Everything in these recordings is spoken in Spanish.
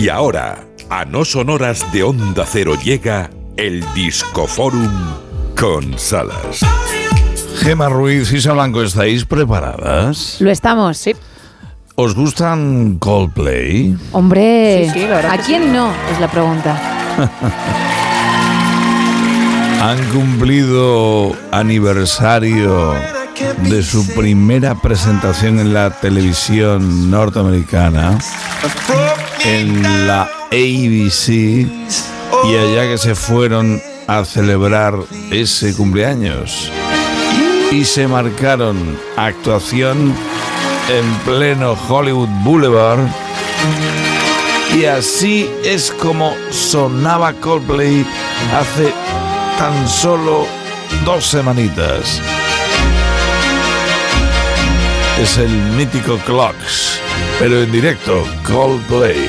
Y ahora, a no sonoras de Onda Cero llega el Discoforum con Salas. Gema Ruiz y Isa Blanco, ¿estáis preparadas? Lo estamos. Sí. ¿Os gustan Coldplay? Hombre, Sí, sí, la verdad ¿a quién sí. no? Es la pregunta. Han cumplido aniversario de su primera presentación en la televisión norteamericana, en la ABC, y allá que se fueron a celebrar ese cumpleaños. Y se marcaron actuación en pleno Hollywood Boulevard. Y así es como sonaba Coldplay hace tan solo dos semanitas. Es el mítico Clocks, pero en directo, Coldplay.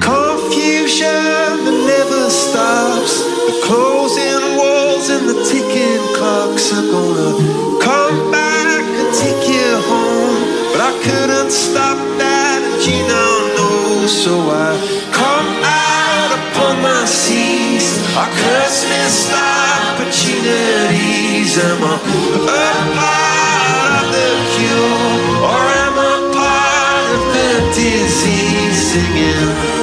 Confusion that never stops. The closing walls and the ticking clocks are gonna come back and take you home. But I couldn't stop that, and now. So I come out upon my seas. I curse missed opportunities. Am I a part of the cure, or am I part of the disease singing?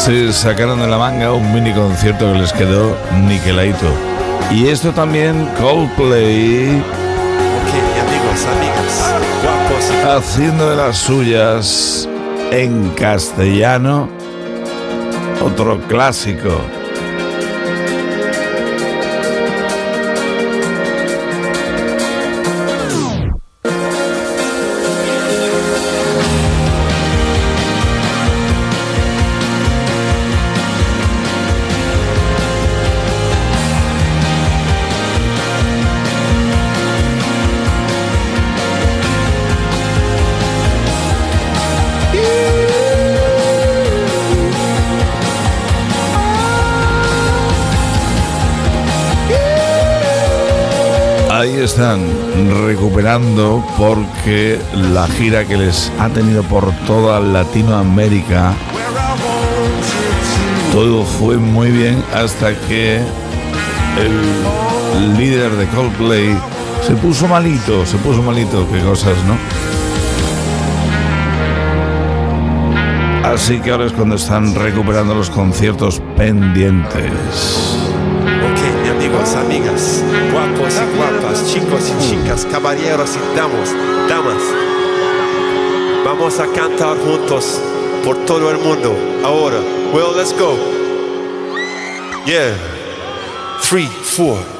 Se sacaron de la manga un mini concierto que les quedó niqueladito. Y esto también, Coldplay, Ok, amigos, amigas, guapos y haciendo de las suyas en castellano, otro clásico. Ahí están recuperando porque la gira que les ha tenido por toda Latinoamérica, todo fue muy bien hasta que el líder de Coldplay se puso malito, se puso malito, qué cosas, ¿no? Así que ahora es cuando están recuperando los conciertos pendientes. Amigos, amigas, guapos y guapas, chicos y chicas, caballeros y damas, damas. Vamos a cantar juntos por todo el mundo. Ahora, well, let's go. Yeah. Three, four.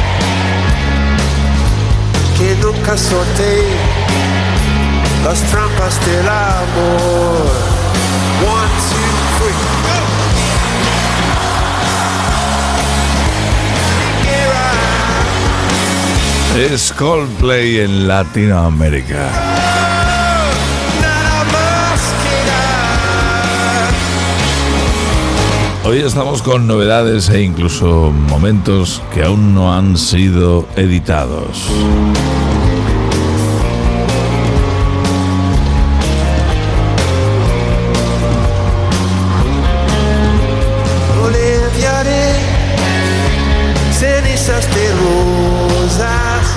nunca las trampas del amor. One, two, three, go! Es Coldplay en Latinoamérica. Hoy estamos con novedades e incluso momentos que aún no han sido editados.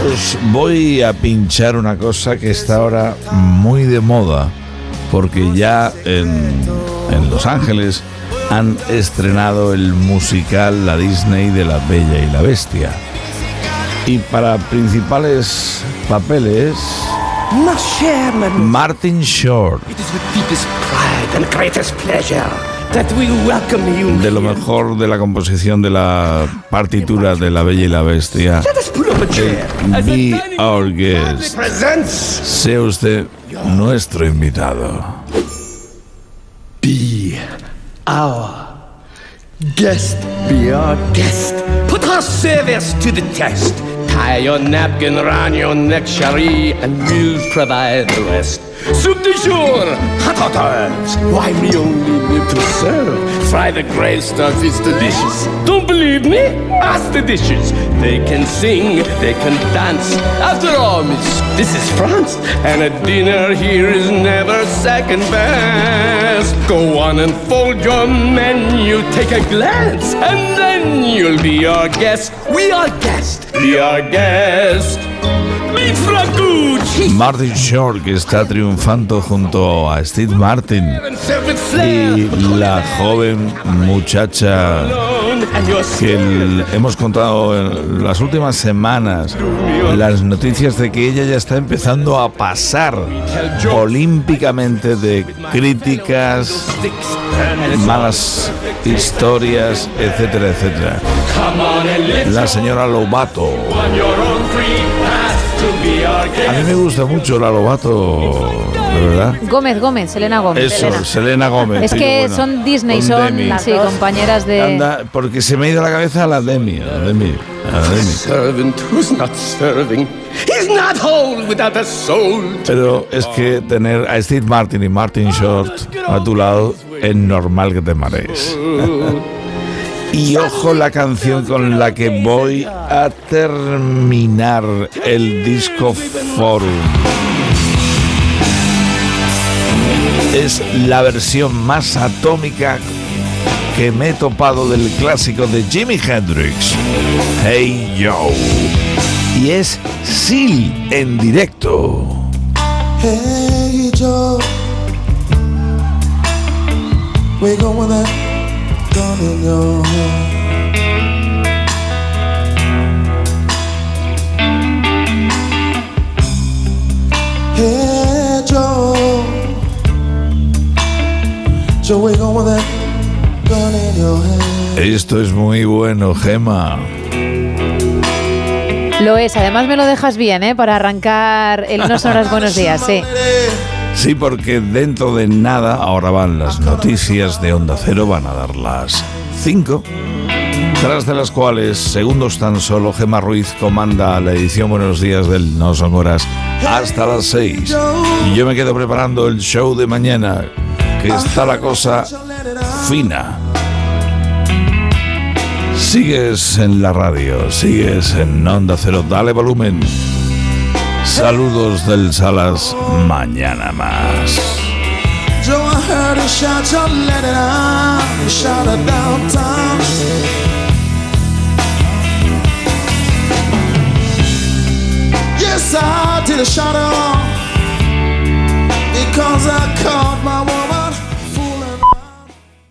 Os voy a pinchar una cosa que está ahora muy de moda, porque ya en, en Los Ángeles han estrenado el musical La Disney de la Bella y la Bestia. Y para principales papeles, Martin Short, it is with deepest pride and greatest pleasure that we welcome you de lo mejor de la composición de la partitura de La Bella y la Bestia. Let us pull up a chair. As the Be our guest. Sea usted nuestro invitado. Be our guest. Be our guest. Put our service to the test. Tie your napkin around your neck, Cherie, and we'll provide the rest. Soup du jour, hot hot herbs. Why we only live to serve. Fry the gray stuff is delicious. Don't believe me? Ask the dishes. They can sing, they can dance. After all, miss, this is France, and a dinner here is never second best. Go on and fold your menu, take a glance, and then you'll be our guest. We are guests. We are guest. Martin Short, que está triunfando junto a Steve Martin y la joven muchacha que hemos contado en las últimas semanas las noticias de que ella ya está empezando a pasar olímpicamente de críticas, malas historias, etcétera, etcétera. La señora Lobato. A mí me gusta mucho la Lobato, de verdad. Gómez, Gómez, Selena Gómez. Eso, Selena. Selena Gómez. Es que son Disney, son Demi. sí, compañeras de. Anda, porque se me ha ido la cabeza a la Demi, a la Demi, a la Demi. Servant who's not serving. He's not whole without a soul. Pero es que tener a Steve Martin y Martin Short a tu lado es normal que te marees. Y ojo la canción con la que voy a terminar el disco Forum. Es la versión más atómica que me he topado del clásico de Jimi Hendrix, Hey Yo. Y es Seal en directo. Hey Joe, Hey Joe, your hand. Esto es muy bueno, Gema. Lo es, además me lo dejas bien, ¿eh? Para arrancar el No Sonoras Buenos Días, sí. Sí, porque dentro de nada ahora van las noticias de Onda Cero, van a dar las 5, tras de las cuales, segundos tan solo, Gema Ruiz comanda la edición Buenos Días del No Son Horas hasta las 6. Y yo me quedo preparando el show de mañana, que está la cosa fina. Sigues en la radio, sigues en Onda Cero, dale volumen. Saludos del Salas, mañana más. Yes, I did a shot on because I called.